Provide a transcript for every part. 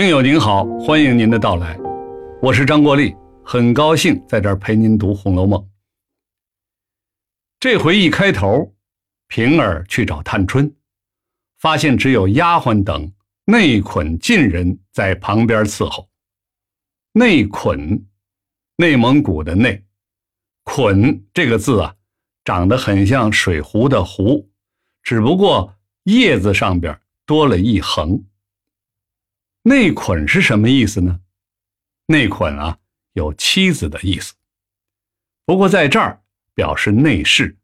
听友您好，欢迎您的到来，我是张国立，很高兴在这儿陪您读《红楼梦》。这回一开头，平儿去找探春，发现只有丫鬟等内捆近人在旁边伺候。内捆，内蒙古的内，捆这个字啊，长得很像水壶的壶，只不过叶子上边多了一横。内捆是什么意思呢？内捆啊，有妻子的意思。不过在这儿表示内侍，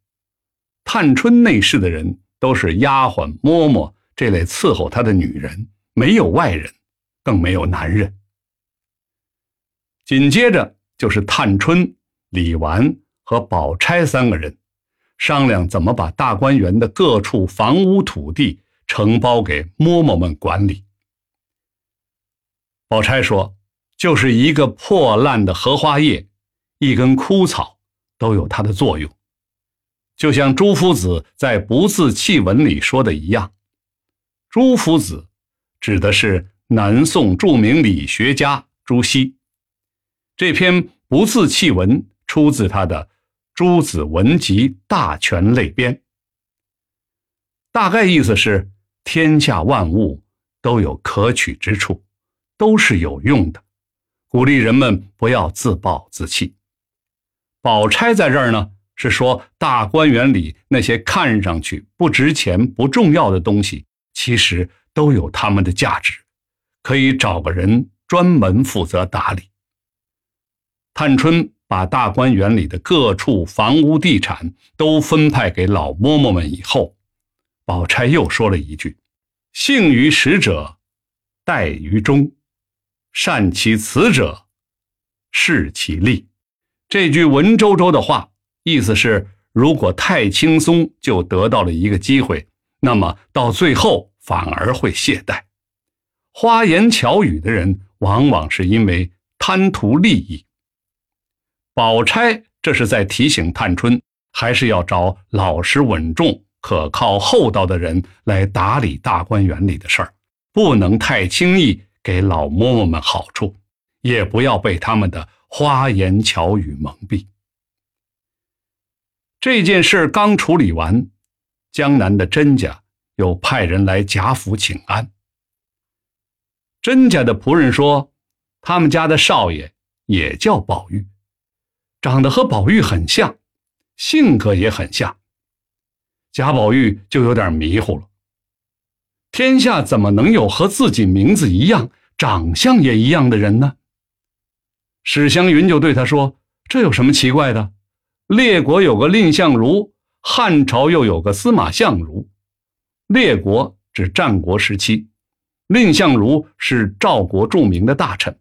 探春内侍的人都是丫鬟、嬷嬷这类伺候她的女人，没有外人，更没有男人。紧接着就是探春、李纨和宝钗三个人商量怎么把大观园的各处房屋土地承包给嬷嬷们管理。宝钗说：“就是一个破烂的荷花叶，一根枯草，都有它的作用。就像朱夫子在《不自弃文》里说的一样，朱夫子指的是南宋著名理学家朱熹。这篇《不自弃文》出自他的《朱子文集大全类编》，大概意思是：天下万物都有可取之处。”都是有用的，鼓励人们不要自暴自弃。宝钗在这儿呢，是说大观园里那些看上去不值钱、不重要的东西，其实都有他们的价值，可以找个人专门负责打理。探春把大观园里的各处房屋地产都分派给老嬷嬷们以后，宝钗又说了一句：“幸于始者，待于终。”善其辞者，事其利。这句文绉绉的话，意思是：如果太轻松就得到了一个机会，那么到最后反而会懈怠。花言巧语的人，往往是因为贪图利益。宝钗这是在提醒探春，还是要找老实稳重、可靠厚道的人来打理大观园里的事儿，不能太轻易。给老嬷嬷们好处，也不要被他们的花言巧语蒙蔽。这件事刚处理完，江南的甄家又派人来贾府请安。甄家的仆人说，他们家的少爷也叫宝玉，长得和宝玉很像，性格也很像。贾宝玉就有点迷糊了。天下怎么能有和自己名字一样、长相也一样的人呢？史湘云就对他说：“这有什么奇怪的？列国有个蔺相如，汉朝又有个司马相如。列国指战国时期，蔺相如是赵国著名的大臣。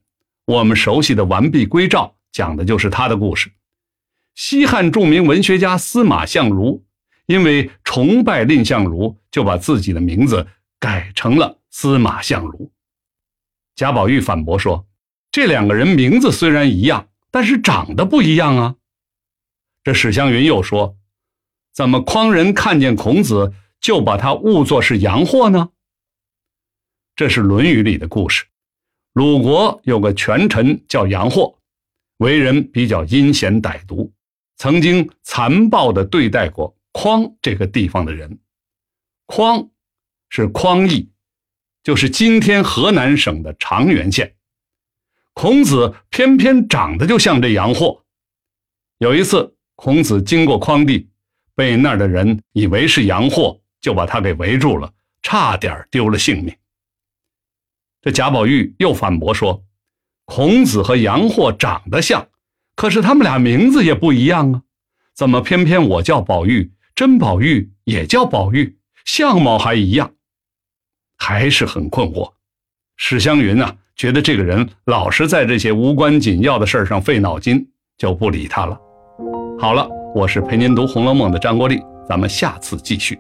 我们熟悉的《完璧归赵》讲的就是他的故事。西汉著名文学家司马相如，因为崇拜蔺相如，就把自己的名字。”改成了司马相如。贾宝玉反驳说：“这两个人名字虽然一样，但是长得不一样啊。”这史湘云又说：“怎么匡人看见孔子就把他误作是洋货呢？”这是《论语》里的故事。鲁国有个权臣叫杨货，为人比较阴险歹毒，曾经残暴地对待过匡这个地方的人。匡。是匡邑，就是今天河南省的长垣县。孔子偏偏长得就像这洋货。有一次，孔子经过匡地，被那儿的人以为是洋货，就把他给围住了，差点丢了性命。这贾宝玉又反驳说：“孔子和洋货长得像，可是他们俩名字也不一样啊，怎么偏偏我叫宝玉，甄宝玉也叫宝玉，相貌还一样？”还是很困惑，史湘云啊，觉得这个人老是在这些无关紧要的事上费脑筋，就不理他了。好了，我是陪您读《红楼梦》的张国立，咱们下次继续。